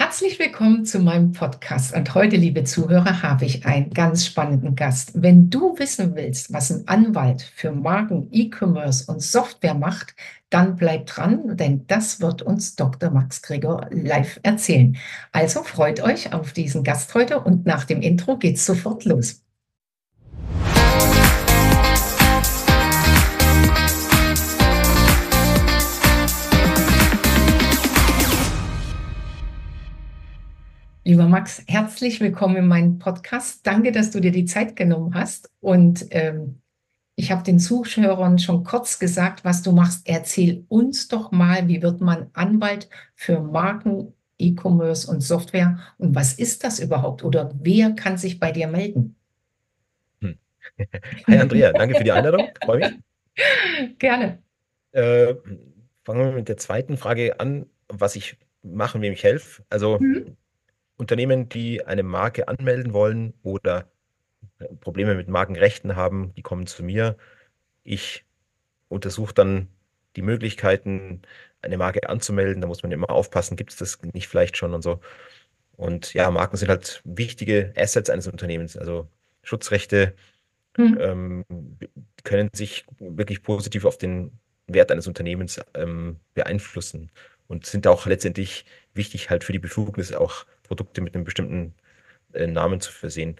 Herzlich willkommen zu meinem Podcast. Und heute, liebe Zuhörer, habe ich einen ganz spannenden Gast. Wenn du wissen willst, was ein Anwalt für Marken, E-Commerce und Software macht, dann bleib dran, denn das wird uns Dr. Max Gregor live erzählen. Also freut euch auf diesen Gast heute und nach dem Intro geht's sofort los. Lieber Max, herzlich willkommen in meinem Podcast. Danke, dass du dir die Zeit genommen hast. Und ähm, ich habe den Zuschauern schon kurz gesagt, was du machst. Erzähl uns doch mal, wie wird man Anwalt für Marken, E-Commerce und Software? Und was ist das überhaupt? Oder wer kann sich bei dir melden? Hm. Hi Andrea, danke für die Einladung. Freue mich. Gerne. Äh, fangen wir mit der zweiten Frage an, was ich mache, wem ich helfe. Also mhm. Unternehmen, die eine Marke anmelden wollen oder äh, Probleme mit Markenrechten haben, die kommen zu mir. Ich untersuche dann die Möglichkeiten, eine Marke anzumelden. Da muss man immer aufpassen, gibt es das nicht vielleicht schon und so. Und ja, Marken sind halt wichtige Assets eines Unternehmens. Also Schutzrechte mhm. ähm, können sich wirklich positiv auf den Wert eines Unternehmens ähm, beeinflussen und sind auch letztendlich wichtig halt für die Befugnis auch Produkte mit einem bestimmten äh, Namen zu versehen.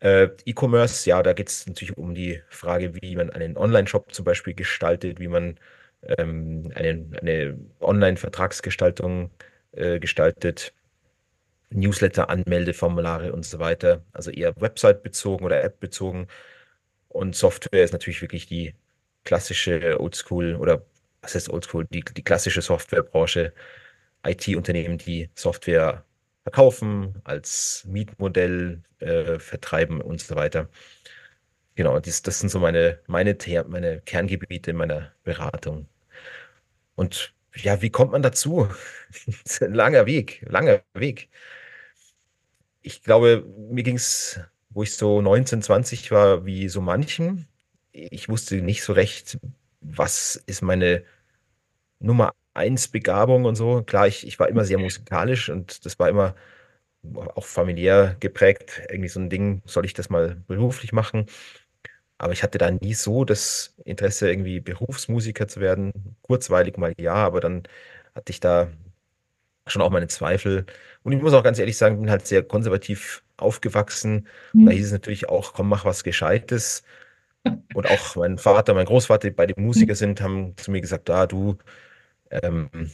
Äh, E-Commerce, ja, da geht es natürlich um die Frage, wie man einen Online-Shop zum Beispiel gestaltet, wie man ähm, eine, eine Online-Vertragsgestaltung äh, gestaltet, Newsletter, Anmeldeformulare und so weiter. Also eher Website-bezogen oder App-bezogen. Und Software ist natürlich wirklich die klassische Oldschool oder was heißt Oldschool, die, die klassische Softwarebranche, IT-Unternehmen, die Software verkaufen, als Mietmodell äh, vertreiben und so weiter. Genau, dies, das sind so meine, meine, meine Kerngebiete meiner Beratung. Und ja, wie kommt man dazu? langer Weg, langer Weg. Ich glaube, mir ging es, wo ich so 19, 20 war, wie so manchen. Ich wusste nicht so recht, was ist meine Nummer eins Begabung und so. Klar, ich, ich war immer sehr musikalisch und das war immer auch familiär geprägt. Irgendwie so ein Ding, soll ich das mal beruflich machen? Aber ich hatte da nie so das Interesse, irgendwie Berufsmusiker zu werden. Kurzweilig mal ja, aber dann hatte ich da schon auch meine Zweifel. Und ich muss auch ganz ehrlich sagen, bin halt sehr konservativ aufgewachsen. Mhm. Da hieß es natürlich auch, komm, mach was Gescheites. Und auch mein Vater, mein Großvater, die beide Musiker sind, haben zu mir gesagt, da ah, du, ähm,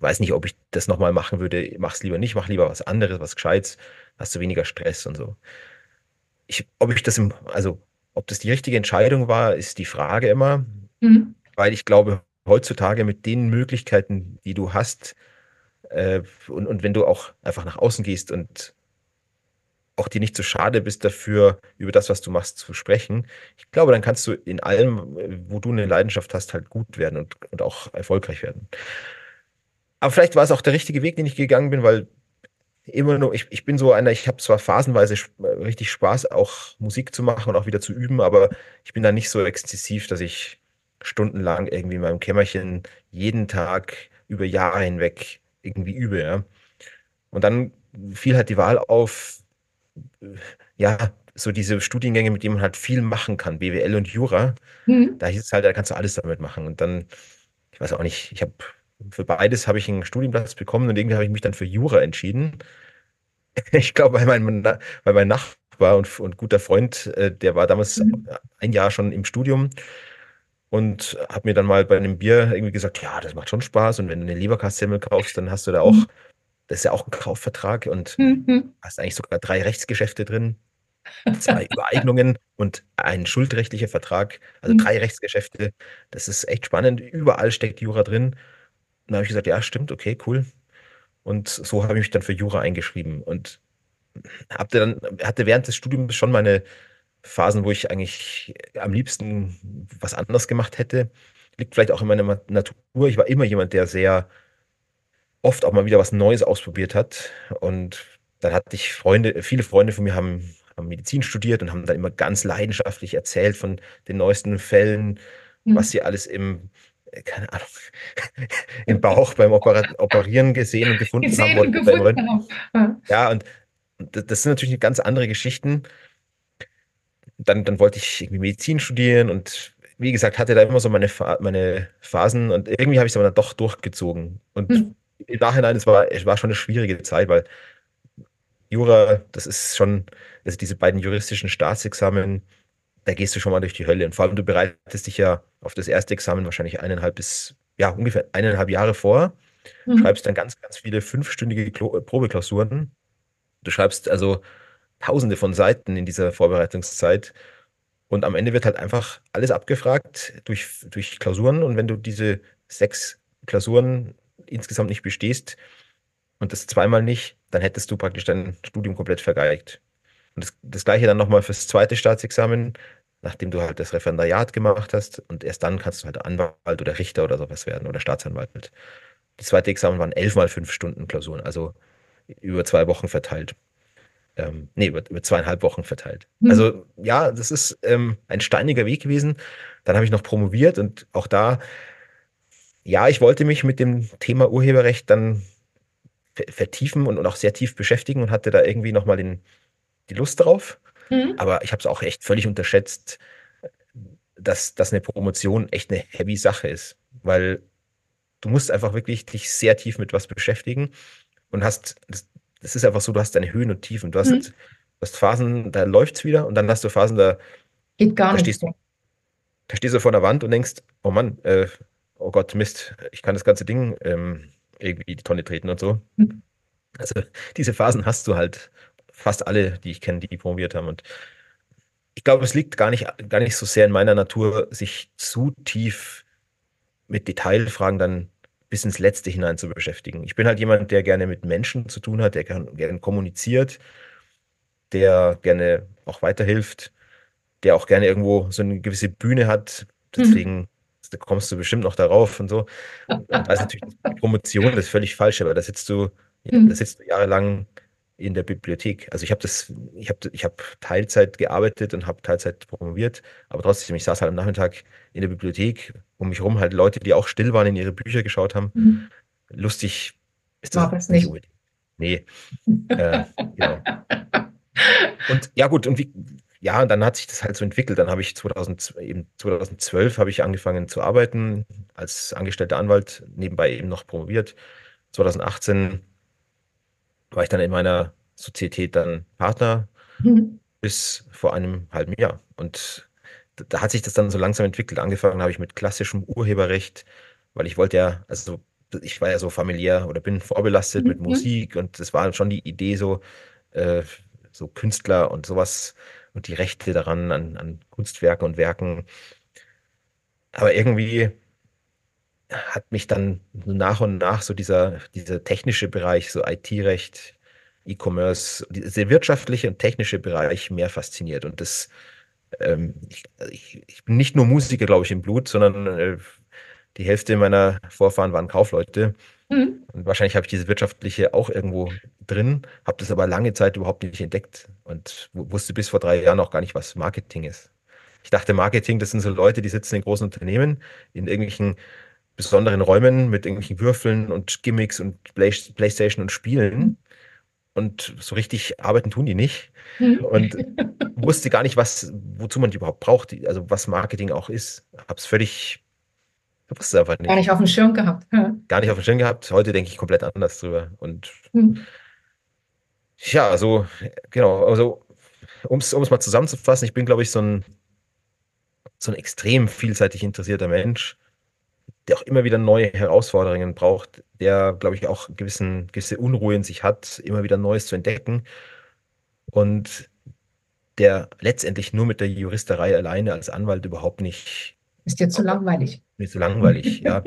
weiß nicht, ob ich das nochmal machen würde. Mach es lieber nicht, mach lieber was anderes, was Gescheites, hast du weniger Stress und so. Ich, ob ich das im, also ob das die richtige Entscheidung war, ist die Frage immer, mhm. weil ich glaube, heutzutage mit den Möglichkeiten, die du hast, äh, und, und wenn du auch einfach nach außen gehst und auch dir nicht zu schade bist dafür, über das, was du machst, zu sprechen. Ich glaube, dann kannst du in allem, wo du eine Leidenschaft hast, halt gut werden und, und auch erfolgreich werden. Aber vielleicht war es auch der richtige Weg, den ich gegangen bin, weil immer nur, ich, ich bin so einer, ich habe zwar phasenweise richtig Spaß, auch Musik zu machen und auch wieder zu üben, aber ich bin da nicht so exzessiv, dass ich stundenlang irgendwie in meinem Kämmerchen jeden Tag über Jahre hinweg irgendwie übe. Ja. Und dann fiel halt die Wahl auf, ja, so diese Studiengänge, mit denen man halt viel machen kann, BWL und Jura, mhm. da hieß es halt, da kannst du alles damit machen. Und dann, ich weiß auch nicht, ich habe für beides habe ich einen Studienplatz bekommen und irgendwie habe ich mich dann für Jura entschieden. Ich glaube, weil mein, weil mein Nachbar und, und guter Freund, äh, der war damals mhm. ein Jahr schon im Studium und hat mir dann mal bei einem Bier irgendwie gesagt, ja, das macht schon Spaß und wenn du eine Leberkassemmel kaufst, dann hast du da auch mhm. Das ist ja auch ein Kaufvertrag und mhm. hast eigentlich sogar drei Rechtsgeschäfte drin, zwei Übereignungen und ein schuldrechtlicher Vertrag, also mhm. drei Rechtsgeschäfte. Das ist echt spannend. Überall steckt Jura drin. Und da habe ich gesagt, ja, stimmt, okay, cool. Und so habe ich mich dann für Jura eingeschrieben und hatte dann, hatte während des Studiums schon meine Phasen, wo ich eigentlich am liebsten was anderes gemacht hätte. Liegt vielleicht auch in meiner Natur. Ich war immer jemand, der sehr oft auch mal wieder was Neues ausprobiert hat. Und dann hatte ich Freunde, viele Freunde von mir haben, haben Medizin studiert und haben dann immer ganz leidenschaftlich erzählt von den neuesten Fällen, mhm. was sie alles im, keine Ahnung, im Bauch beim Operieren gesehen und gefunden gesehen haben. Und gefunden haben. Ja. und das sind natürlich ganz andere Geschichten. Dann, dann wollte ich irgendwie Medizin studieren und wie gesagt, hatte da immer so meine, meine Phasen und irgendwie habe ich es aber dann doch durchgezogen. Und hm. Im Nachhinein, es war, es war schon eine schwierige Zeit, weil Jura, das ist schon, also diese beiden juristischen Staatsexamen, da gehst du schon mal durch die Hölle. Und vor allem, du bereitest dich ja auf das erste Examen wahrscheinlich eineinhalb bis, ja, ungefähr eineinhalb Jahre vor, mhm. schreibst dann ganz, ganz viele fünfstündige Klo Probeklausuren. Du schreibst also tausende von Seiten in dieser Vorbereitungszeit. Und am Ende wird halt einfach alles abgefragt durch, durch Klausuren. Und wenn du diese sechs Klausuren insgesamt nicht bestehst und das zweimal nicht, dann hättest du praktisch dein Studium komplett vergeigt. Und das, das gleiche dann nochmal fürs zweite Staatsexamen, nachdem du halt das Referendariat gemacht hast. Und erst dann kannst du halt Anwalt oder Richter oder sowas werden oder Staatsanwalt. Das zweite Examen waren elf mal fünf Stunden Klausuren, also über zwei Wochen verteilt. Ähm, nee, über, über zweieinhalb Wochen verteilt. Mhm. Also ja, das ist ähm, ein steiniger Weg gewesen. Dann habe ich noch promoviert und auch da, ja, ich wollte mich mit dem Thema Urheberrecht dann vertiefen und, und auch sehr tief beschäftigen und hatte da irgendwie nochmal den, die Lust drauf. Mhm. Aber ich habe es auch echt völlig unterschätzt, dass, dass eine Promotion echt eine heavy Sache ist. Weil du musst einfach wirklich dich sehr tief mit was beschäftigen und hast, das, das ist einfach so, du hast deine Höhen und Tiefen. Du hast, mhm. du hast Phasen, da läuft es wieder und dann hast du Phasen, da, Geht gar da nicht. Stehst du, da stehst du vor der Wand und denkst, oh Mann, äh, oh Gott, Mist, ich kann das ganze Ding ähm, irgendwie die Tonne treten und so. Mhm. Also diese Phasen hast du halt fast alle, die ich kenne, die promoviert haben. Und ich glaube, es liegt gar nicht, gar nicht so sehr in meiner Natur, sich zu tief mit Detailfragen dann bis ins Letzte hinein zu beschäftigen. Ich bin halt jemand, der gerne mit Menschen zu tun hat, der gerne kommuniziert, der gerne auch weiterhilft, der auch gerne irgendwo so eine gewisse Bühne hat. Deswegen mhm da kommst du bestimmt noch darauf und so. Und da ist natürlich die Promotion das ist völlig falsch, aber da sitzt du, mhm. da sitzt du jahrelang in der Bibliothek. Also ich habe das, ich habe ich hab Teilzeit gearbeitet und habe Teilzeit promoviert, aber trotzdem, ich saß halt am Nachmittag in der Bibliothek, um mich rum halt Leute, die auch still waren, in ihre Bücher geschaut haben. Mhm. Lustig ist das, das nicht. nicht. Nee. äh, genau. Und ja gut, und wie, ja, und dann hat sich das halt so entwickelt. Dann habe ich 2000, eben 2012 habe ich angefangen zu arbeiten als angestellter Anwalt, nebenbei eben noch promoviert. 2018 war ich dann in meiner Sozietät dann Partner mhm. bis vor einem halben Jahr. Und da hat sich das dann so langsam entwickelt. Angefangen habe ich mit klassischem Urheberrecht, weil ich wollte ja, also ich war ja so familiär oder bin vorbelastet mhm. mit Musik und das war schon die Idee so, äh, so Künstler und sowas und die Rechte daran an, an Kunstwerken und Werken. Aber irgendwie hat mich dann nach und nach so dieser, dieser technische Bereich, so IT-Recht, E-Commerce, dieser wirtschaftliche und technische Bereich mehr fasziniert. Und das, ähm, ich, ich, ich, bin nicht nur Musiker, glaube ich, im Blut, sondern äh, die Hälfte meiner Vorfahren waren Kaufleute. Mhm. Und wahrscheinlich habe ich diese wirtschaftliche auch irgendwo drin, habe das aber lange Zeit überhaupt nicht entdeckt und wusste bis vor drei Jahren auch gar nicht, was Marketing ist. Ich dachte, Marketing, das sind so Leute, die sitzen in großen Unternehmen, in irgendwelchen besonderen Räumen mit irgendwelchen Würfeln und Gimmicks und Play Playstation und Spielen. Und so richtig arbeiten tun die nicht. Mhm. Und wusste gar nicht, was, wozu man die überhaupt braucht, also was Marketing auch ist. Habe es völlig ich wusste einfach nicht. Gar nicht auf dem Schirm gehabt. Ja. Gar nicht auf dem Schirm gehabt. Heute denke ich komplett anders drüber. Und hm. ja, also, genau, also, um es mal zusammenzufassen, ich bin, glaube ich, so ein, so ein extrem vielseitig interessierter Mensch, der auch immer wieder neue Herausforderungen braucht, der, glaube ich, auch gewissen, gewisse Unruhe in sich hat, immer wieder Neues zu entdecken. Und der letztendlich nur mit der Juristerei alleine als Anwalt überhaupt nicht. Ist dir zu langweilig? Nicht so langweilig, ja.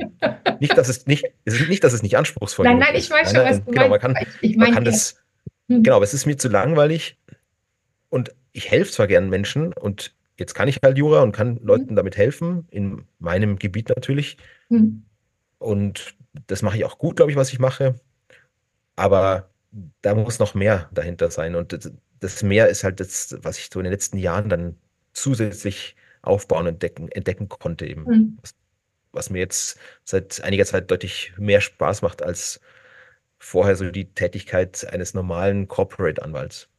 nicht, dass es nicht, es ist nicht, dass es nicht anspruchsvoll ist. Nein, nein, ich weiß schon, was du genau, Man kann, ich mein, man kann das, hm. genau, aber es ist mir zu langweilig und ich helfe zwar gern Menschen und jetzt kann ich halt Jura und kann Leuten hm. damit helfen, in meinem Gebiet natürlich. Hm. Und das mache ich auch gut, glaube ich, was ich mache. Aber da muss noch mehr dahinter sein. Und das, das mehr ist halt das, was ich so in den letzten Jahren dann zusätzlich aufbauen und entdecken, entdecken konnte eben. Mhm was mir jetzt seit einiger Zeit deutlich mehr Spaß macht als vorher so die Tätigkeit eines normalen Corporate-Anwalts.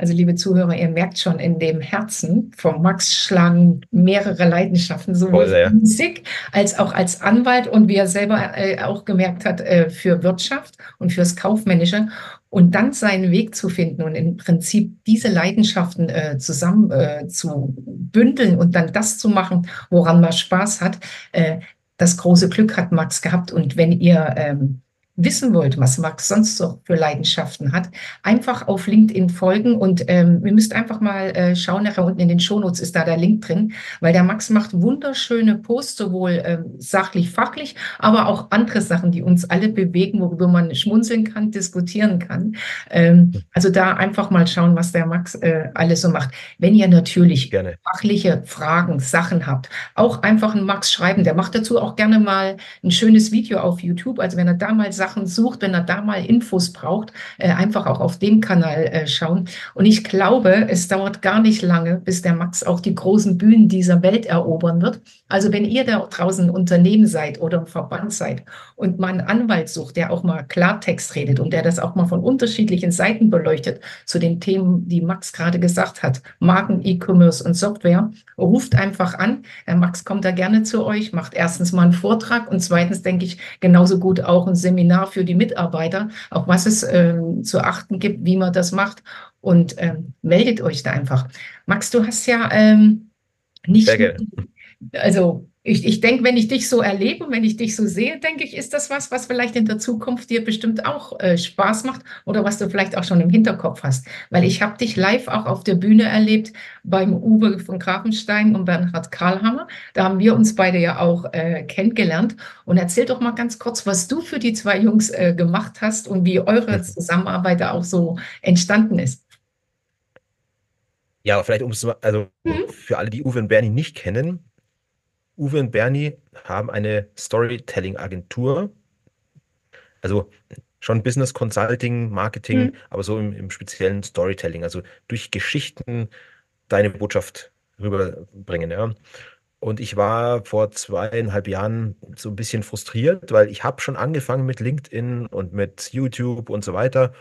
Also liebe Zuhörer, ihr merkt schon, in dem Herzen von Max schlagen mehrere Leidenschaften, sowohl Voll, ja. Musik als auch als Anwalt und wie er selber äh, auch gemerkt hat, äh, für Wirtschaft und fürs Kaufmännische. Und dann seinen Weg zu finden und im Prinzip diese Leidenschaften äh, zusammen äh, zu bündeln und dann das zu machen, woran man Spaß hat, äh, das große Glück hat Max gehabt. Und wenn ihr ähm, wissen wollt, was Max sonst so für Leidenschaften hat, einfach auf LinkedIn folgen und ähm, ihr müsst einfach mal äh, schauen, nachher unten in den Shownotes ist da der Link drin, weil der Max macht wunderschöne Posts, sowohl ähm, sachlich, fachlich, aber auch andere Sachen, die uns alle bewegen, worüber man schmunzeln kann, diskutieren kann. Ähm, also da einfach mal schauen, was der Max äh, alles so macht. Wenn ihr natürlich gerne. fachliche Fragen, Sachen habt, auch einfach einen Max schreiben. Der macht dazu auch gerne mal ein schönes Video auf YouTube. Also wenn er da mal sagt, Sachen sucht, wenn er da mal Infos braucht, äh, einfach auch auf dem Kanal äh, schauen. Und ich glaube, es dauert gar nicht lange, bis der Max auch die großen Bühnen dieser Welt erobern wird. Also wenn ihr da draußen ein Unternehmen seid oder ein Verband seid und mal einen Anwalt sucht, der auch mal Klartext redet und der das auch mal von unterschiedlichen Seiten beleuchtet zu den Themen, die Max gerade gesagt hat, Marken, E-Commerce und Software, ruft einfach an. Der Max kommt da gerne zu euch, macht erstens mal einen Vortrag und zweitens denke ich genauso gut auch ein Seminar Seminar für die Mitarbeiter, auf was es ähm, zu achten gibt, wie man das macht. Und ähm, meldet euch da einfach. Max, du hast ja ähm, nicht. Also ich, ich denke, wenn ich dich so erlebe, wenn ich dich so sehe, denke ich, ist das was, was vielleicht in der Zukunft dir bestimmt auch äh, Spaß macht oder was du vielleicht auch schon im Hinterkopf hast. Weil ich habe dich live auch auf der Bühne erlebt beim Uwe von Grafenstein und Bernhard Karlhammer. Da haben wir uns beide ja auch äh, kennengelernt. Und erzähl doch mal ganz kurz, was du für die zwei Jungs äh, gemacht hast und wie eure Zusammenarbeit da auch so entstanden ist. Ja, vielleicht um es also mhm. für alle, die Uwe und Bernie nicht kennen, Uwe und Bernie haben eine Storytelling-Agentur. Also schon Business Consulting, Marketing, mhm. aber so im, im, speziellen Storytelling. Also durch Geschichten deine Botschaft rüberbringen. Ja. Und ich war vor zweieinhalb Jahren so ein bisschen frustriert, weil ich habe schon angefangen mit LinkedIn und mit YouTube und so weiter.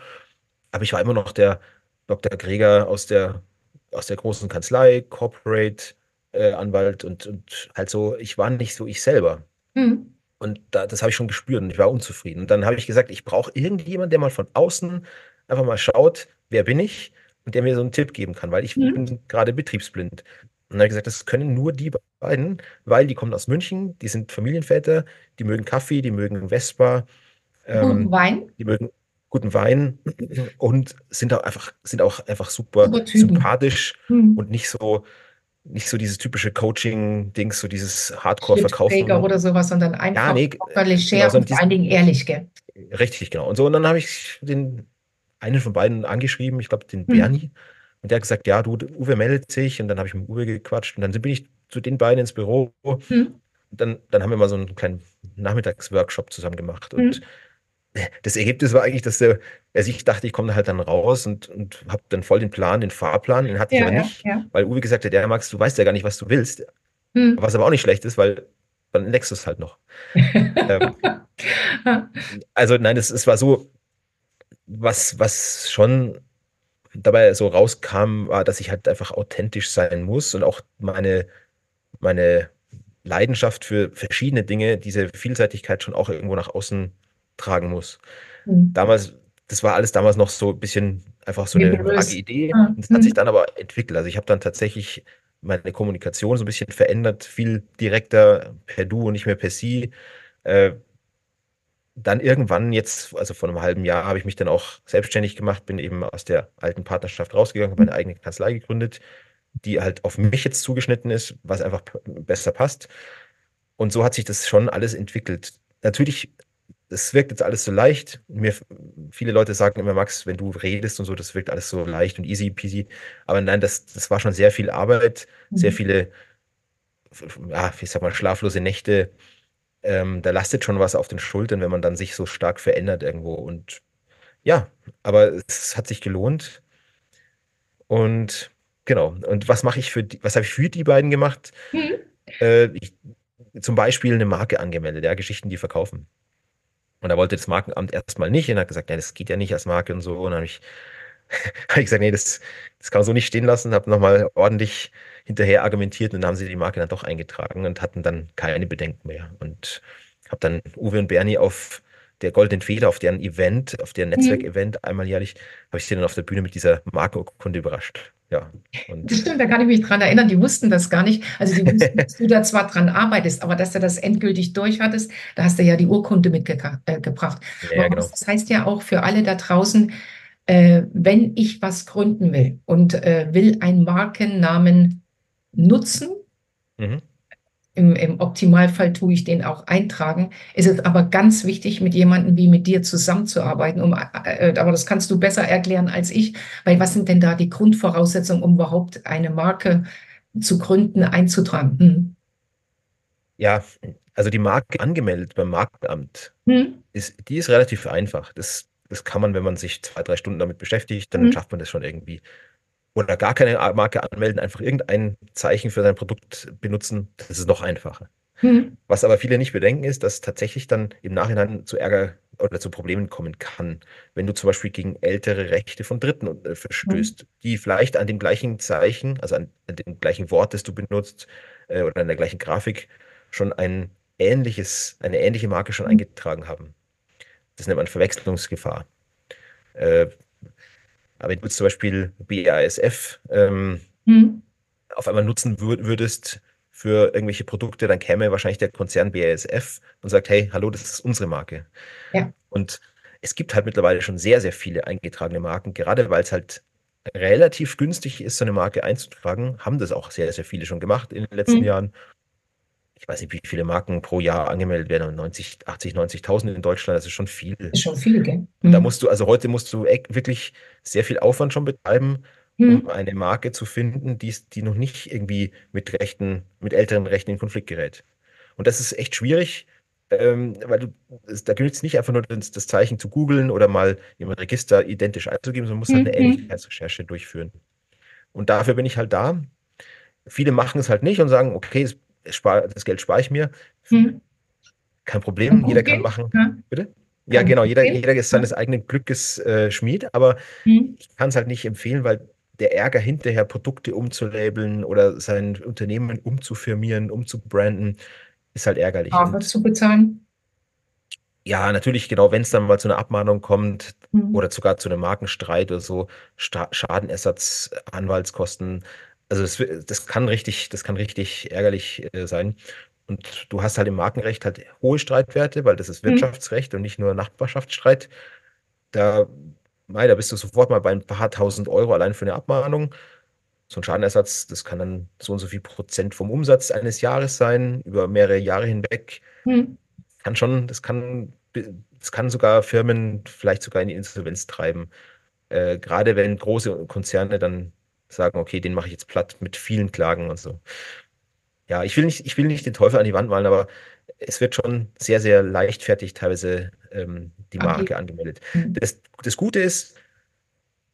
Aber ich war immer noch der Dr. Greger aus der, aus der großen Kanzlei, Corporate, äh, Anwalt und, und halt so, ich war nicht so ich selber. Mhm. Und da, das habe ich schon gespürt und ich war unzufrieden. Und dann habe ich gesagt, ich brauche irgendjemanden, der mal von außen einfach mal schaut, wer bin ich und der mir so einen Tipp geben kann, weil ich mhm. bin gerade betriebsblind. Und dann habe ich gesagt, das können nur die beiden, weil die kommen aus München, die sind Familienväter, die mögen Kaffee, die mögen Vespa. Ähm, guten Wein. Die mögen guten Wein und sind auch einfach, sind auch einfach super, super sympathisch mhm. und nicht so, nicht so dieses typische Coaching-Dings, so dieses Hardcore-Verkaufen. oder sowas, sondern einfach ja, nee, leger genau, und vor allen Dingen ehrlich, gell? Richtig, genau. Und so, und dann habe ich den einen von beiden angeschrieben, ich glaube den hm. Bernie, und der hat gesagt, ja, du, Uwe meldet sich, und dann habe ich mit Uwe gequatscht, und dann bin ich zu den beiden ins Büro. Hm. Dann, dann haben wir mal so einen kleinen Nachmittagsworkshop zusammen gemacht. Und hm das Ergebnis war eigentlich, dass der, also ich dachte, ich komme halt dann raus und, und habe dann voll den Plan, den Fahrplan, den hatte ich aber nicht, ja. weil Uwe gesagt hat, ja Max, du weißt ja gar nicht, was du willst. Hm. Was aber auch nicht schlecht ist, weil dann leckst du es halt noch. ähm, also nein, es, es war so, was, was schon dabei so rauskam, war, dass ich halt einfach authentisch sein muss und auch meine, meine Leidenschaft für verschiedene Dinge, diese Vielseitigkeit schon auch irgendwo nach außen tragen muss. Mhm. Damals, das war alles damals noch so ein bisschen einfach so eine vage Idee. Ja. Das hat sich mhm. dann aber entwickelt. Also ich habe dann tatsächlich meine Kommunikation so ein bisschen verändert, viel direkter per Du und nicht mehr per Sie. Äh, dann irgendwann jetzt, also vor einem halben Jahr, habe ich mich dann auch selbstständig gemacht, bin eben aus der alten Partnerschaft rausgegangen, habe meine eigene Kanzlei gegründet, die halt auf mich jetzt zugeschnitten ist, was einfach besser passt. Und so hat sich das schon alles entwickelt. Natürlich es wirkt jetzt alles so leicht. Mir, viele Leute sagen immer, Max, wenn du redest und so, das wirkt alles so leicht und easy peasy. Aber nein, das, das war schon sehr viel Arbeit, mhm. sehr viele, ja, ich sag mal, schlaflose Nächte. Ähm, da lastet schon was auf den Schultern, wenn man dann sich so stark verändert irgendwo. Und ja, aber es hat sich gelohnt. Und genau. Und was mache ich für die, was habe ich für die beiden gemacht? Mhm. Äh, ich, zum Beispiel eine Marke angemeldet, ja, Geschichten, die verkaufen. Und da wollte das Markenamt erstmal nicht und hat gesagt, ja, das geht ja nicht als Marke und so. Und dann habe ich, hab ich gesagt, nee, das, das kann man so nicht stehen lassen, habe nochmal ordentlich hinterher argumentiert und dann haben sie die Marke dann doch eingetragen und hatten dann keine Bedenken mehr. Und habe dann Uwe und Bernie auf der Goldenen Feder, auf deren Event, auf deren Netzwerkevent einmal jährlich, habe ich sie dann auf der Bühne mit dieser Markenurkunde überrascht. Ja. Und das stimmt, da kann ich mich dran erinnern, die wussten das gar nicht. Also die wussten, dass du da zwar dran arbeitest, aber dass du das endgültig durch hattest, da hast du ja die Urkunde mitgebracht. Äh, ja, genau. Das heißt ja auch für alle da draußen, äh, wenn ich was gründen will und äh, will einen Markennamen nutzen, mhm. Im, Im, Optimalfall tue ich den auch eintragen. Es ist aber ganz wichtig, mit jemandem wie mit dir zusammenzuarbeiten. Um, äh, aber das kannst du besser erklären als ich, weil was sind denn da die Grundvoraussetzungen, um überhaupt eine Marke zu gründen, einzutragen? Hm. Ja, also die Marke angemeldet beim Markenamt, hm. ist, die ist relativ einfach. Das, das kann man, wenn man sich zwei, drei Stunden damit beschäftigt, dann hm. schafft man das schon irgendwie oder gar keine Marke anmelden, einfach irgendein Zeichen für sein Produkt benutzen, das ist noch einfacher. Mhm. Was aber viele nicht bedenken, ist, dass tatsächlich dann im Nachhinein zu Ärger oder zu Problemen kommen kann, wenn du zum Beispiel gegen ältere Rechte von Dritten äh, verstößt, mhm. die vielleicht an dem gleichen Zeichen, also an, an, dem gleichen Wort, das du benutzt äh, oder an der gleichen Grafik schon ein ähnliches, eine ähnliche Marke schon mhm. eingetragen haben. Das nennt man Verwechslungsgefahr. Äh, aber wenn du zum Beispiel BASF ähm, mhm. auf einmal nutzen würd, würdest für irgendwelche Produkte, dann käme wahrscheinlich der Konzern BASF und sagt, hey, hallo, das ist unsere Marke. Ja. Und es gibt halt mittlerweile schon sehr, sehr viele eingetragene Marken, gerade weil es halt relativ günstig ist, so eine Marke einzutragen, haben das auch sehr, sehr viele schon gemacht in den letzten mhm. Jahren ich weiß nicht, wie viele Marken pro Jahr angemeldet werden, 90, 80, 90.000 in Deutschland, das ist schon viel. Das ist schon viel, gell? Mhm. Da musst du, also heute musst du wirklich sehr viel Aufwand schon betreiben, mhm. um eine Marke zu finden, die, die noch nicht irgendwie mit Rechten, mit älteren Rechten in Konflikt gerät. Und das ist echt schwierig, ähm, weil du, da genügt es nicht einfach nur das, das Zeichen zu googeln oder mal im Register identisch einzugeben, sondern musst halt eine mhm. Ähnlichkeitsrecherche durchführen. Und dafür bin ich halt da. Viele machen es halt nicht und sagen, okay, es das Geld spare ich mir. Hm. Kein Problem, jeder kann machen. Ja. Bitte? Ja, genau, jeder, jeder ist seines eigenen Glückes äh, Schmied, aber hm. ich kann es halt nicht empfehlen, weil der Ärger hinterher, Produkte umzulabeln oder sein Unternehmen umzufirmieren, umzubranden, ist halt ärgerlich. Aber zu bezahlen? Ja, natürlich, genau, wenn es dann mal zu einer Abmahnung kommt mhm. oder sogar zu einem Markenstreit oder so, Sta Schadenersatz, Anwaltskosten, also das, das kann richtig, das kann richtig ärgerlich äh, sein. Und du hast halt im Markenrecht halt hohe Streitwerte, weil das ist mhm. Wirtschaftsrecht und nicht nur Nachbarschaftsstreit. Da, mei, da bist du sofort mal bei ein paar tausend Euro allein für eine Abmahnung. So ein Schadenersatz, das kann dann so und so viel Prozent vom Umsatz eines Jahres sein, über mehrere Jahre hinweg. Mhm. Kann schon, das kann, das kann sogar Firmen vielleicht sogar in die Insolvenz treiben. Äh, gerade wenn große Konzerne dann sagen, okay, den mache ich jetzt platt mit vielen Klagen und so. Ja, ich will nicht, ich will nicht den Teufel an die Wand malen, aber es wird schon sehr, sehr leichtfertig teilweise ähm, die Marke okay. angemeldet. Mhm. Das, das Gute ist,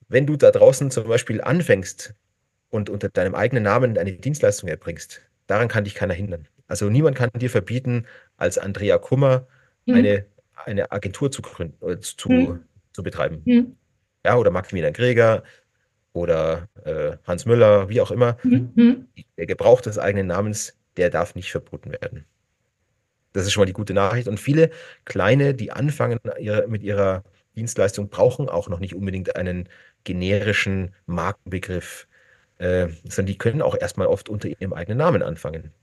wenn du da draußen zum Beispiel anfängst und unter deinem eigenen Namen eine Dienstleistung erbringst, daran kann dich keiner hindern. Also niemand kann dir verbieten, als Andrea Kummer mhm. eine, eine Agentur zu gründen oder zu, mhm. zu betreiben. Mhm. Ja, oder Maximilian Gräger, oder äh, Hans Müller, wie auch immer, mhm. der Gebrauch des eigenen Namens, der darf nicht verboten werden. Das ist schon mal die gute Nachricht. Und viele kleine, die anfangen ihre, mit ihrer Dienstleistung, brauchen auch noch nicht unbedingt einen generischen Markenbegriff, äh, sondern die können auch erstmal oft unter ihrem eigenen Namen anfangen.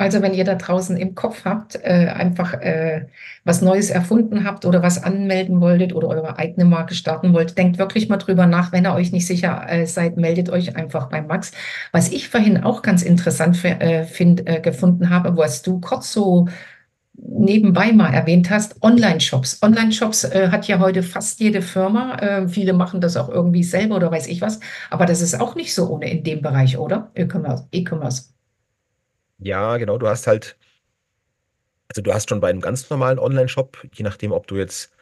Also wenn ihr da draußen im Kopf habt, äh, einfach äh, was Neues erfunden habt oder was anmelden wolltet oder eure eigene Marke starten wollt, denkt wirklich mal drüber nach. Wenn ihr euch nicht sicher äh, seid, meldet euch einfach bei Max. Was ich vorhin auch ganz interessant äh, find, äh, gefunden habe, was du kurz so nebenbei mal erwähnt hast, Online-Shops. Online-Shops äh, hat ja heute fast jede Firma. Äh, viele machen das auch irgendwie selber oder weiß ich was. Aber das ist auch nicht so ohne in dem Bereich, oder? E-Commerce. E ja, genau, du hast halt, also du hast schon bei einem ganz normalen Online-Shop, je nachdem, ob du jetzt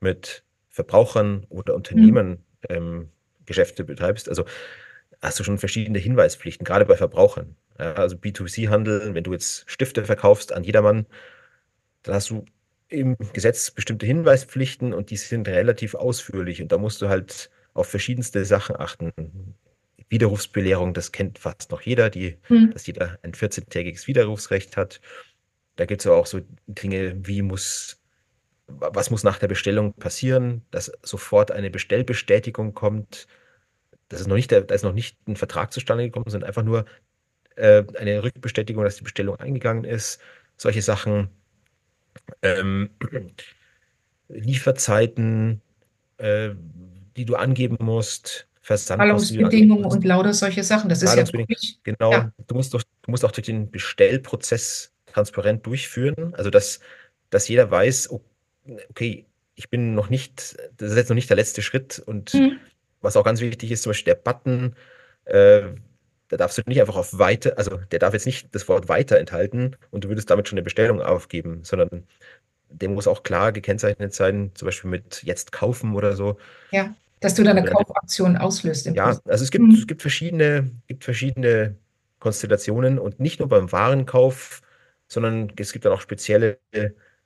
mit Verbrauchern oder Mhm. Unternehmen ähm, Geschäfte betreibst, also hast du schon verschiedene Hinweispflichten, gerade bei Verbrauchern. Ja, also B2C-Handel, wenn du jetzt Stifte verkaufst an jedermann, dann hast du im Gesetz bestimmte Hinweispflichten und die sind relativ ausführlich und da musst du halt auf verschiedenste Sachen achten. Widerrufsbelehrung, das kennt fast noch jeder, die, hm. dass jeder ein 14-tägiges Widerrufsrecht hat. Da gibt es auch so Dinge, wie muss, was muss nach der Bestellung passieren, dass sofort eine Bestellbestätigung kommt. Das ist noch nicht, da ist noch nicht ein Vertrag zustande gekommen, sondern einfach nur äh, eine Rückbestätigung, dass die Bestellung eingegangen ist. Solche Sachen. Ähm, Lieferzeiten, äh, die du angeben musst, Versandbedingungen und lauter solche Sachen. Das ist ja wirklich, genau. Ja. Du musst doch, du musst auch durch den Bestellprozess transparent durchführen. Also dass, dass jeder weiß, okay, ich bin noch nicht, das ist jetzt noch nicht der letzte Schritt. Und mhm. was auch ganz wichtig ist, zum Beispiel der Button, äh, da darfst du nicht einfach auf weiter, also der darf jetzt nicht das Wort weiter enthalten und du würdest damit schon eine Bestellung aufgeben, sondern der muss auch klar gekennzeichnet sein, zum Beispiel mit jetzt kaufen oder so. Ja, dass du dann eine Kaufaktion auslöst. ja, Prinzip. also es gibt, mhm. es gibt verschiedene, gibt verschiedene Konstellationen und nicht nur beim Warenkauf, sondern es gibt dann auch spezielle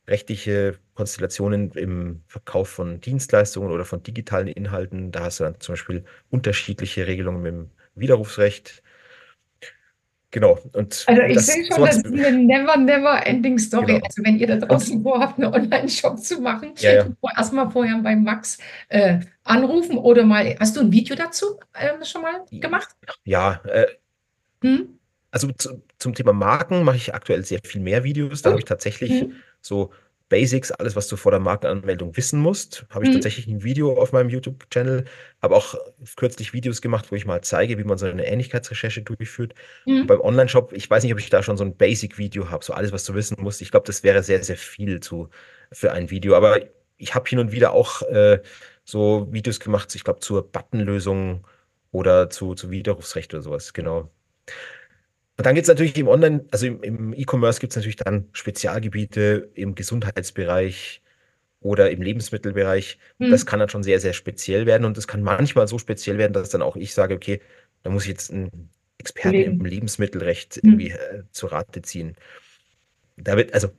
rechtliche Konstellationen im Verkauf von Dienstleistungen oder von digitalen Inhalten. Da hast du dann zum Beispiel unterschiedliche Regelungen dem Widerrufsrecht. Genau. Und also ich sehe schon, das ist eine never, never ending Story. Genau. Also wenn ihr da draußen vorhabt, einen Online-Shop zu machen, ja, ja. erstmal vorher beim Max äh, anrufen oder mal, hast du ein Video dazu äh, schon mal gemacht? Ja, äh, hm? also zu, zum Thema Marken mache ich aktuell sehr viel mehr Videos. Da oh. habe ich tatsächlich hm. so Basics, alles, was du vor der Markenanmeldung wissen musst, habe ich mhm. tatsächlich ein Video auf meinem YouTube-Channel. Habe auch kürzlich Videos gemacht, wo ich mal zeige, wie man so eine Ähnlichkeitsrecherche durchführt. Mhm. Beim Online-Shop, ich weiß nicht, ob ich da schon so ein Basic-Video habe, so alles, was du wissen musst. Ich glaube, das wäre sehr, sehr viel zu, für ein Video. Aber ich habe hin und wieder auch äh, so Videos gemacht, ich glaube, zur Buttonlösung oder zu, zu Widerrufsrecht oder sowas, genau. Und dann gibt es natürlich im Online, also im E-Commerce gibt es natürlich dann Spezialgebiete im Gesundheitsbereich oder im Lebensmittelbereich. Hm. Das kann dann schon sehr, sehr speziell werden und das kann manchmal so speziell werden, dass dann auch ich sage, okay, da muss ich jetzt einen Experten Leben. im Lebensmittelrecht hm. irgendwie äh, zu Rate ziehen. Da wird, also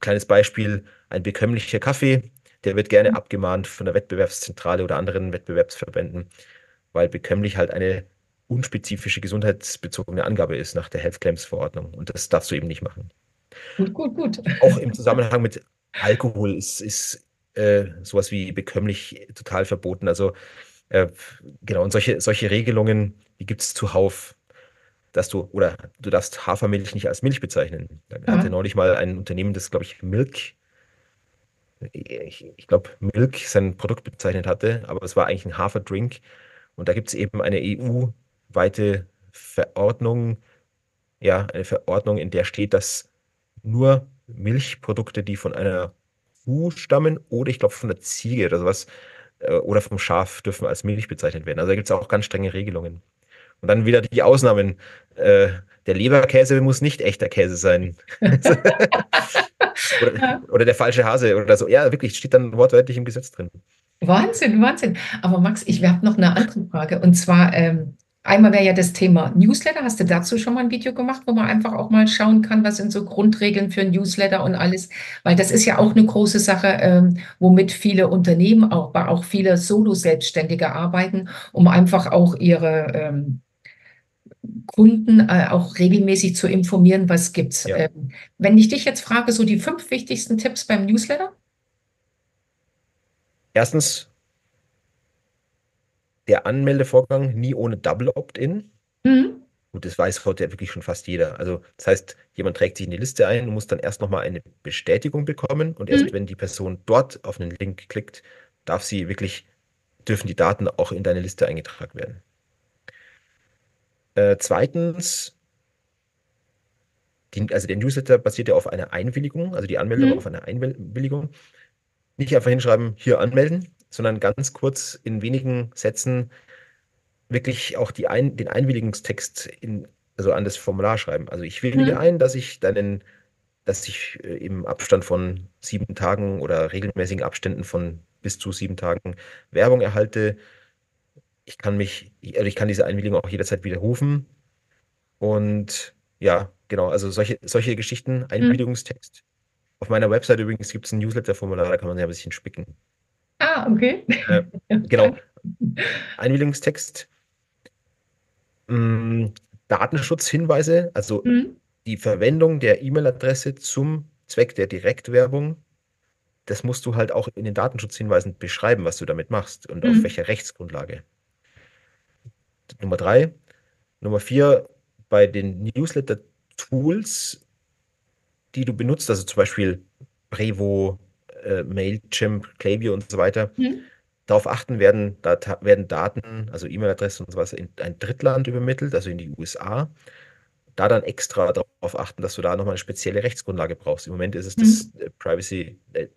kleines Beispiel, ein bekömmlicher Kaffee, der wird gerne hm. abgemahnt von der Wettbewerbszentrale oder anderen Wettbewerbsverbänden, weil bekömmlich halt eine unspezifische gesundheitsbezogene Angabe ist nach der Health Claims Verordnung. Und das darfst du eben nicht machen. Gut, gut, gut. Auch im Zusammenhang mit Alkohol ist, ist äh, sowas wie bekömmlich total verboten. Also äh, genau, und solche, solche Regelungen, die gibt es zuhauf, dass du, oder du darfst Hafermilch nicht als Milch bezeichnen. Da ja. hatte neulich mal ein Unternehmen, das, glaube ich, Milk, ich, ich glaube, Milk sein Produkt bezeichnet hatte, aber es war eigentlich ein Haferdrink. Und da gibt es eben eine EU- weite Verordnung, ja, eine Verordnung, in der steht, dass nur Milchprodukte, die von einer Kuh stammen oder ich glaube von der Ziege oder sowas äh, oder vom Schaf dürfen als Milch bezeichnet werden. Also da gibt es auch ganz strenge Regelungen. Und dann wieder die Ausnahmen. Äh, der Leberkäse muss nicht echter Käse sein. oder, oder, der falsche Hase oder so. Ja, wirklich, steht dann wortwörtlich im Gesetz drin. Wahnsinn, Wahnsinn. Aber Max, ich habe noch eine andere Frage. Und zwar, ähm, Einmal wäre ja das Thema Newsletter. Hast du dazu schon mal ein Video gemacht, wo man einfach auch mal schauen kann, was sind so Grundregeln für Newsletter und alles? Weil das ist ja auch eine große Sache, ähm, womit viele Unternehmen, auch, auch viele Solo-Selbstständige arbeiten, um einfach auch ihre ähm, Kunden äh, auch regelmäßig zu informieren, was gibt's. Ja. Ähm, wenn ich dich jetzt frage, so die fünf wichtigsten Tipps beim Newsletter? Erstens, der Anmeldevorgang nie ohne Double Opt-in. Mhm. Und das weiß heute wirklich schon fast jeder. Also das heißt, jemand trägt sich in die Liste ein und muss dann erst nochmal eine Bestätigung bekommen. Und erst mhm. wenn die Person dort auf einen Link klickt, darf sie wirklich, dürfen die Daten auch in deine Liste eingetragen werden. Äh, zweitens, die, also der Newsletter basiert ja auf einer Einwilligung, also die Anmeldung mhm. auf einer Einwilligung. Nicht einfach hinschreiben, hier anmelden, sondern ganz kurz in wenigen Sätzen wirklich auch ein, den Einwilligungstext in, also an das Formular schreiben. Also ich willige mhm. ein, dass ich deinen, dass ich äh, im Abstand von sieben Tagen oder regelmäßigen Abständen von bis zu sieben Tagen Werbung erhalte. ich kann mich, also ich kann diese Einwilligung auch jederzeit widerrufen. Und ja, genau, also solche, solche Geschichten, Mhm. Einwilligungstext. Auf meiner Website übrigens gibt es ein Newsletter-Formular, da kann man ja ein bisschen spicken. Ah, okay. Äh, genau, Einwilligungstext. Mm, Datenschutzhinweise, also Mhm. die Verwendung der E-Mail-Adresse zum Zweck der Direktwerbung, das musst du halt auch in den Datenschutzhinweisen beschreiben, was du damit machst und auf Mhm. welcher Rechtsgrundlage. Nummer drei. Nummer vier, bei den Newsletter-Tools, die du benutzt, also zum Beispiel Brevo, äh, Mailchimp, Klaviyo und so weiter, Mhm. darauf achten, werden, Data, werden Daten, also E-Mail-Adressen und sowas, in ein Drittland übermittelt, also in die USA. Da dann extra darauf achten, dass du da nochmal eine spezielle Rechtsgrundlage brauchst. Im Moment ist es das Mhm. äh, Privacy, äh,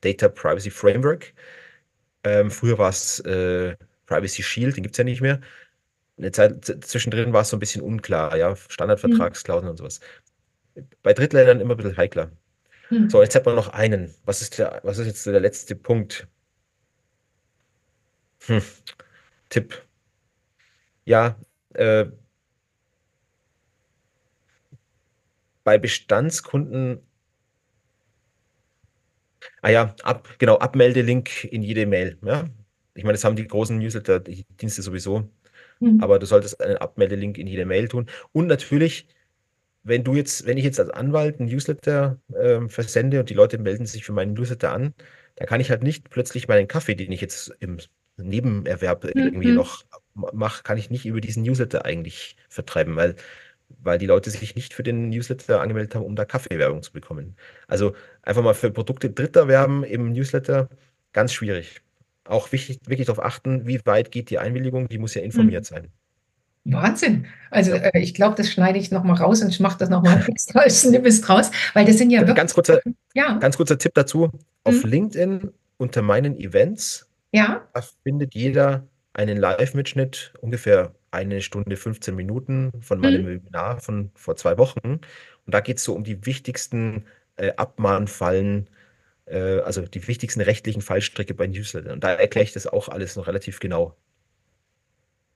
Data Privacy Framework. Ähm, früher war es äh, Privacy Shield, den gibt es ja nicht mehr. Eine Zeit zwischendrin war es so ein bisschen unklar, ja, Standardvertragsklauseln und sowas. Bei Drittländern immer ein bisschen heikler. Mhm. So, jetzt hat man noch einen. Was ist der, was ist jetzt der letzte Punkt? Hm, Tipp. Ja, äh, bei Bestandskunden, ah ja, ab, genau, Abmeldelink in jede Mail. Ja? Ich meine, das haben die großen Newsletter-Dienste sowieso, Mhm. aber du solltest einen Abmeldelink in jede Mail tun. Und natürlich, wenn du jetzt, wenn ich jetzt als Anwalt einen Newsletter ähm, versende und die Leute melden sich für meinen Newsletter an, dann kann ich halt nicht plötzlich meinen Kaffee, den ich jetzt im Nebenerwerb irgendwie Mhm. noch mache, kann ich nicht über diesen Newsletter eigentlich vertreiben, weil, weil die Leute sich nicht für den Newsletter angemeldet haben, um da Kaffeewerbung zu bekommen. Also einfach mal für Produkte Dritter werben im Newsletter, ganz schwierig. Auch wichtig, wirklich darauf achten, wie weit geht die Einwilligung, die muss ja informiert sein. Wahnsinn. Also äh, ich glaube, das schneide ich nochmal raus und ich mache das nochmal extra als Snippets draus, weil das sind ja wirklich. Ganz kurzer, Ja, ganz kurzer Tipp dazu. Auf Mhm. LinkedIn unter meinen Events, ja. findet jeder einen Live-Mitschnitt, ungefähr eine Stunde, 15 Minuten von meinem Mhm. Webinar von vor zwei Wochen. Und da geht es so um die wichtigsten äh, Abmahnfallen, äh, also die wichtigsten rechtlichen Fallstricke bei Newslettern. Und da erkläre ich das auch alles noch relativ genau.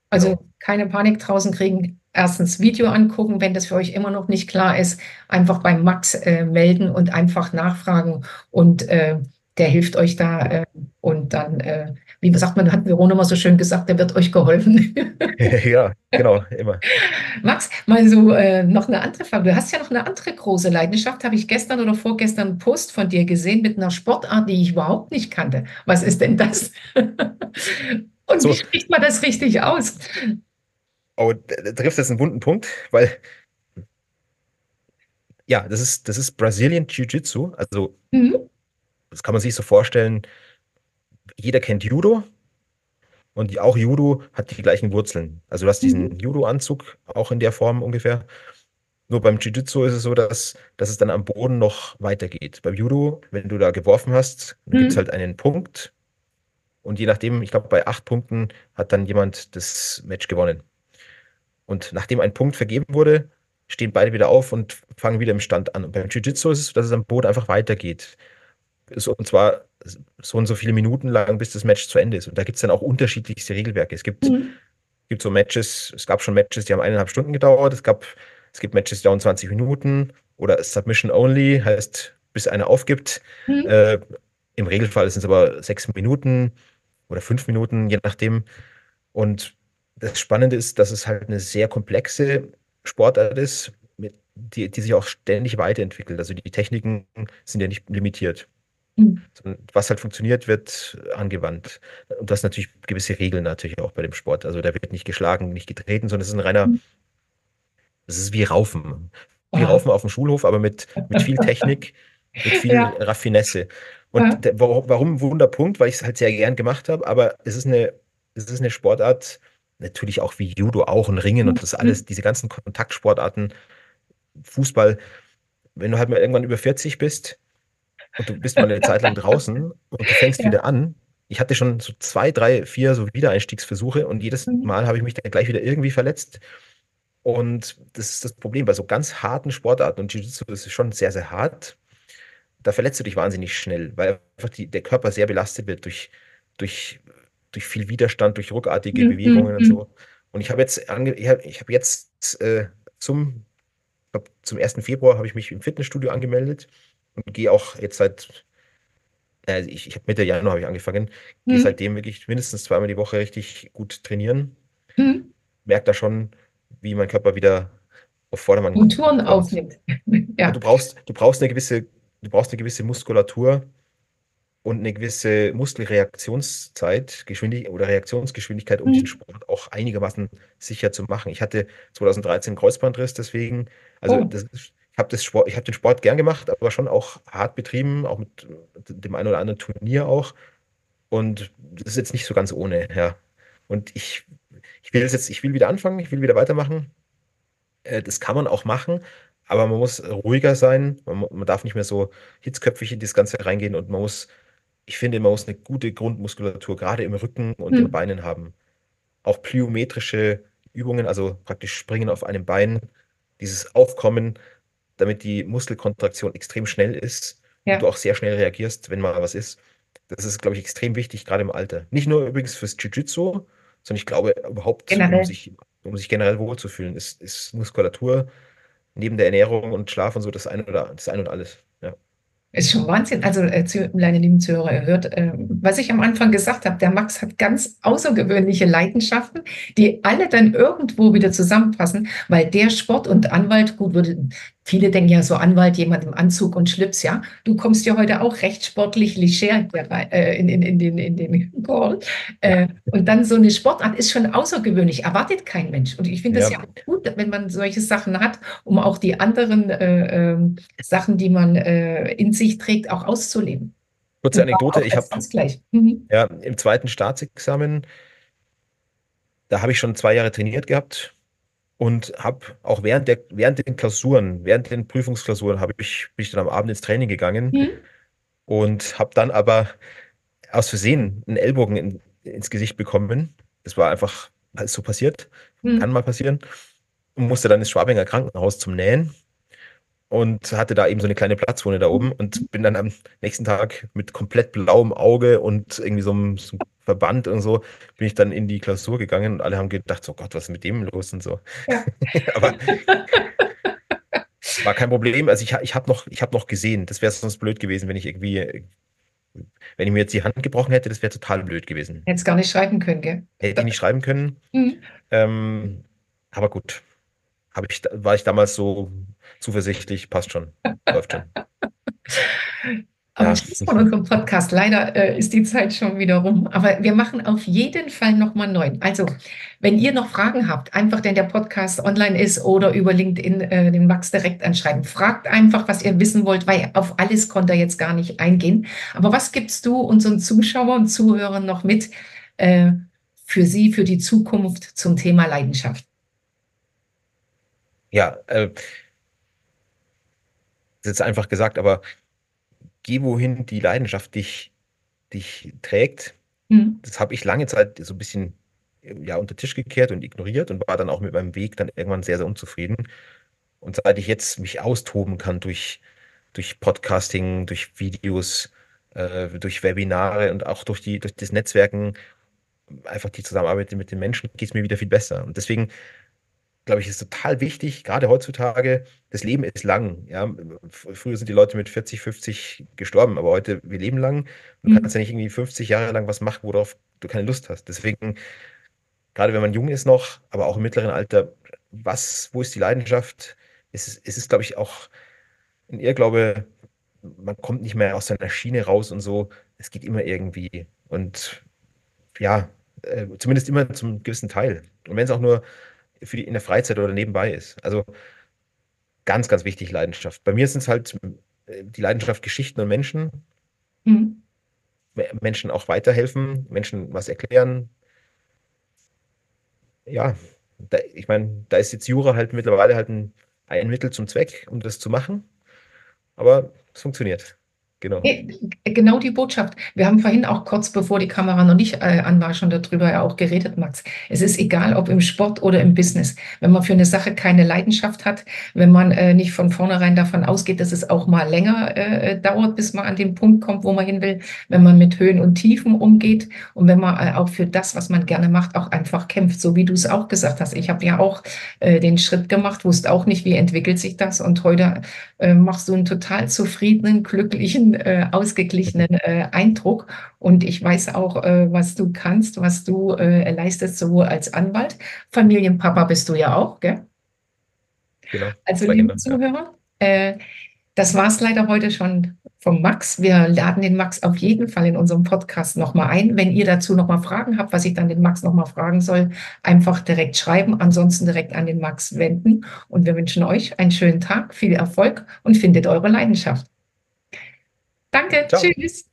Also keine Panik draußen kriegen. Erstens Video angucken, wenn das für euch immer noch nicht klar ist, einfach beim Max äh, melden und einfach nachfragen und äh, der hilft euch da äh, und dann, äh, wie sagt man, hat Verona mal so schön gesagt, der wird euch geholfen. Ja, genau, immer. Max, mal so äh, noch eine andere Frage. Du hast ja noch eine andere große Leidenschaft, habe ich gestern oder vorgestern einen Post von dir gesehen mit einer Sportart, die ich überhaupt nicht kannte. Was ist denn das? Und So. wie spricht man das richtig aus? Oh, da da triffst jetzt einen wunden Punkt, weil ja, das ist, das ist Brazilian Jiu-Jitsu. Also, Mhm. das kann man sich so vorstellen. Jeder kennt Judo und auch Judo hat die gleichen Wurzeln. Also, du hast diesen Judo-Anzug auch in der Form ungefähr. Nur beim Jiu-Jitsu ist es so, dass, dass es dann am Boden noch weitergeht. Beim Judo, wenn du da geworfen hast, dann gibt es Mhm. halt einen Punkt. Und je nachdem, ich glaube, bei acht Punkten hat dann jemand das Match gewonnen. Und nachdem ein Punkt vergeben wurde, stehen beide wieder auf und fangen wieder im Stand an. Und beim Jiu-Jitsu ist es, so, dass es am Boden einfach weitergeht. So, und zwar so und so viele Minuten lang, bis das Match zu Ende ist. Und da gibt es dann auch unterschiedlichste Regelwerke. Es gibt, Mhm. gibt so Matches, es gab schon Matches, die haben eineinhalb Stunden gedauert. Es gab, es gibt Matches, die dauern 20 Minuten. Oder Submission Only, heißt, bis einer aufgibt. Mhm. Äh, Im Regelfall sind es aber sechs Minuten oder fünf Minuten, je nachdem. Und das Spannende ist, dass es halt eine sehr komplexe Sportart ist, mit, die, die sich auch ständig weiterentwickelt. Also die Techniken sind ja nicht limitiert. Mhm. Was halt funktioniert, wird angewandt. Und das natürlich gewisse Regeln natürlich auch bei dem Sport. Also da wird nicht geschlagen, nicht getreten, sondern es ist ein reiner, Mhm. es ist wie Raufen. Wie. Raufen auf dem Schulhof, aber mit, mit viel Technik, mit viel Ja. Raffinesse. Und Ja. der, warum, Wunderpunkt? Weil ich es halt sehr gern gemacht habe, aber es ist eine, es ist eine Sportart, natürlich auch wie Judo auch und Ringen und das alles, diese ganzen Kontaktsportarten, Fußball, wenn du halt mal irgendwann über 40 bist und du bist mal eine Zeit lang draußen und du fängst Ja. wieder an. Ich hatte schon so zwei, drei, vier so Wiedereinstiegsversuche und jedes Mhm. Mal habe ich mich dann gleich wieder irgendwie verletzt. Und das ist das Problem bei so ganz harten Sportarten und Jiu-Jitsu das ist schon sehr, sehr hart. Da verletzt du dich wahnsinnig schnell, weil einfach die, der Körper sehr belastet wird durch, durch, durch viel Widerstand, durch ruckartige mhm. Bewegungen und so. Und ich habe jetzt, ange ich habe hab jetzt äh, zum, glaub, zum 1. Februar habe ich mich im Fitnessstudio angemeldet und gehe auch jetzt seit, also ich, ich habe Mitte Januar habe ich angefangen, mhm. gehe seitdem wirklich mindestens zweimal die Woche richtig gut trainieren. Mhm. Merke da schon, wie mein Körper wieder auf Vordermann Konturen aufnimmt. ja. Du brauchst, du brauchst eine gewisse, du brauchst eine gewisse Muskulatur und eine gewisse Muskelreaktionszeit Geschwindig oder Reaktionsgeschwindigkeit, um mhm. den Sport auch einigermaßen sicher zu machen. Ich hatte 2013 Kreuzbandriss, deswegen, also oh. das ich habe habe den Sport gern gemacht, aber schon auch hart betrieben, auch mit dem einen oder anderen Turnier auch. Und das ist jetzt nicht so ganz ohne, ja. Und ich, ich will jetzt, ich will wieder anfangen, ich will wieder weitermachen. Äh, das kann man auch machen, aber man muss ruhiger sein. Man, man darf nicht mehr so hitzköpfig in das Ganze reingehen und man muss, ich finde, man muss eine gute Grundmuskulatur gerade im Rücken und mhm. den Beinen haben. Auch plyometrische Übungen, also praktisch springen auf einem Bein, dieses Aufkommen, damit die Muskelkontraktion extrem schnell ist ja. und du auch sehr schnell reagierst, wenn mal was ist. Das ist, glaube ich, extrem wichtig, gerade im Alter. Nicht nur übrigens fürs Jiu-Jitsu, sondern ich glaube überhaupt, um sich, um sich generell wohlzufühlen, ist, ist Muskulatur neben der Ernährung und Schlaf und so das ein oder das ein und alles. Ist schon Wahnsinn. Also, äh, meine lieben Zuhörer, ihr hört, äh, was ich am Anfang gesagt habe, der Max hat ganz außergewöhnliche Leidenschaften, die alle dann irgendwo wieder zusammenpassen, weil der Sport und Anwalt, gut, würde, Viele denken ja so Anwalt, jemand im Anzug und Schlips, ja. Du kommst ja heute auch recht sportlich leger äh, in, in, in, den, in den Call. Äh, und dann so eine Sportart ist schon außergewöhnlich, erwartet kein Mensch. Und ich finde das ja. ja auch gut, wenn man solche Sachen hat, um auch die anderen äh, äh, Sachen, die man äh, in sich trägt, auch auszuleben. Kurze Anekdote, ich habe mhm. ja, im zweiten Staatsexamen, da habe ich schon zwei Jahre trainiert gehabt und habe auch während, der, während den Klausuren, während den Prüfungsklausuren, habe ich, bin ich dann am Abend ins Training gegangen mhm. und habe dann aber aus Versehen einen Ellbogen in, ins Gesicht bekommen. Das war einfach alles so passiert, mhm. kann mal passieren. Und musste dann ins Schwabinger Krankenhaus zum Nähen und hatte da eben so eine kleine Platzwunde da oben und bin dann am nächsten Tag mit komplett blauem Auge und irgendwie so einem, so einem Verband und so, bin ich dann in die Klausur gegangen und alle haben gedacht, so Gott, was ist mit dem los und so. Ja. Aber war kein Problem. Also ich, ich habe noch, hab noch gesehen, das wäre sonst blöd gewesen, wenn ich irgendwie, wenn ich mir jetzt die Hand gebrochen hätte, das wäre total blöd gewesen. Hättest gar nicht schreiben können, gell? Hätte ich nicht schreiben können. Mhm. Ähm, aber gut, ich, war ich damals so zuversichtlich, passt schon, läuft schon. Am ja. Schluss von unserem Podcast, leider äh, ist die Zeit schon wieder rum, aber wir machen auf jeden Fall nochmal neu. Also, wenn ihr noch Fragen habt, einfach, wenn der Podcast online ist oder über LinkedIn äh, den Max direkt anschreiben. Fragt einfach, was ihr wissen wollt, weil auf alles konnte er jetzt gar nicht eingehen. Aber was gibst du unseren Zuschauern und Zuhörern noch mit äh, für sie, für die Zukunft zum Thema Leidenschaft? Ja, äh, das ist jetzt einfach gesagt, aber geh wohin die Leidenschaft dich, dich trägt. Mhm. Das habe ich lange Zeit so ein bisschen ja, unter den Tisch gekehrt und ignoriert und war dann auch mit meinem Weg dann irgendwann sehr, sehr unzufrieden. Und seit ich jetzt mich austoben kann durch, durch Podcasting, durch Videos, äh, durch Webinare und auch durch, die, durch das Netzwerken, einfach die Zusammenarbeit mit den Menschen, geht es mir wieder viel besser. Und deswegen glaube ich, ist total wichtig, gerade heutzutage. Das Leben ist lang. Ja? Früher sind die Leute mit 40, 50 gestorben, aber heute, wir leben lang. Du mhm. kannst ja nicht irgendwie 50 Jahre lang was machen, worauf du keine Lust hast. Deswegen, gerade wenn man jung ist noch, aber auch im mittleren Alter, was, wo ist die Leidenschaft? Es ist, es ist glaube ich, auch ein Irrglaube, man kommt nicht mehr aus seiner Schiene raus und so. Es geht immer irgendwie. Und ja, äh, zumindest immer zum gewissen Teil. Und wenn es auch nur für die, in der Freizeit oder nebenbei ist. Also ganz, ganz wichtig Leidenschaft. Bei mir sind es halt äh, die Leidenschaft Geschichten und Menschen. Mhm. Menschen auch weiterhelfen, Menschen was erklären. Ja, da, ich meine, da ist jetzt Jura halt mittlerweile halt ein, ein Mittel zum Zweck, um das zu machen. Aber es funktioniert. Genau. Genau die Botschaft. Wir haben vorhin auch kurz bevor die Kamera noch nicht äh, an war, schon darüber ja auch geredet, Max. Es ist egal, ob im Sport oder im Business. Wenn man für eine Sache keine Leidenschaft hat, wenn man äh, nicht von vornherein davon ausgeht, dass es auch mal länger äh, dauert, bis man an den Punkt kommt, wo man hin will, wenn man mit Höhen und Tiefen umgeht und wenn man äh, auch für das, was man gerne macht, auch einfach kämpft, so wie du es auch gesagt hast. Ich habe ja auch äh, den Schritt gemacht, wusste auch nicht, wie entwickelt sich das und heute äh, machst du einen total zufriedenen, glücklichen, äh, ausgeglichenen äh, Eindruck. Und ich weiß auch, äh, was du kannst, was du äh, leistest, sowohl als Anwalt. Familienpapa bist du ja auch, gell? Genau. Also, liebe Zuhörer, ja. Äh, das war es leider heute schon vom Max. Wir laden den Max auf jeden Fall in unserem Podcast nochmal ein. Wenn ihr dazu nochmal Fragen habt, was ich dann den Max nochmal fragen soll, einfach direkt schreiben, ansonsten direkt an den Max wenden. Und wir wünschen euch einen schönen Tag, viel Erfolg und findet eure Leidenschaft. Danke, Ciao. tschüss.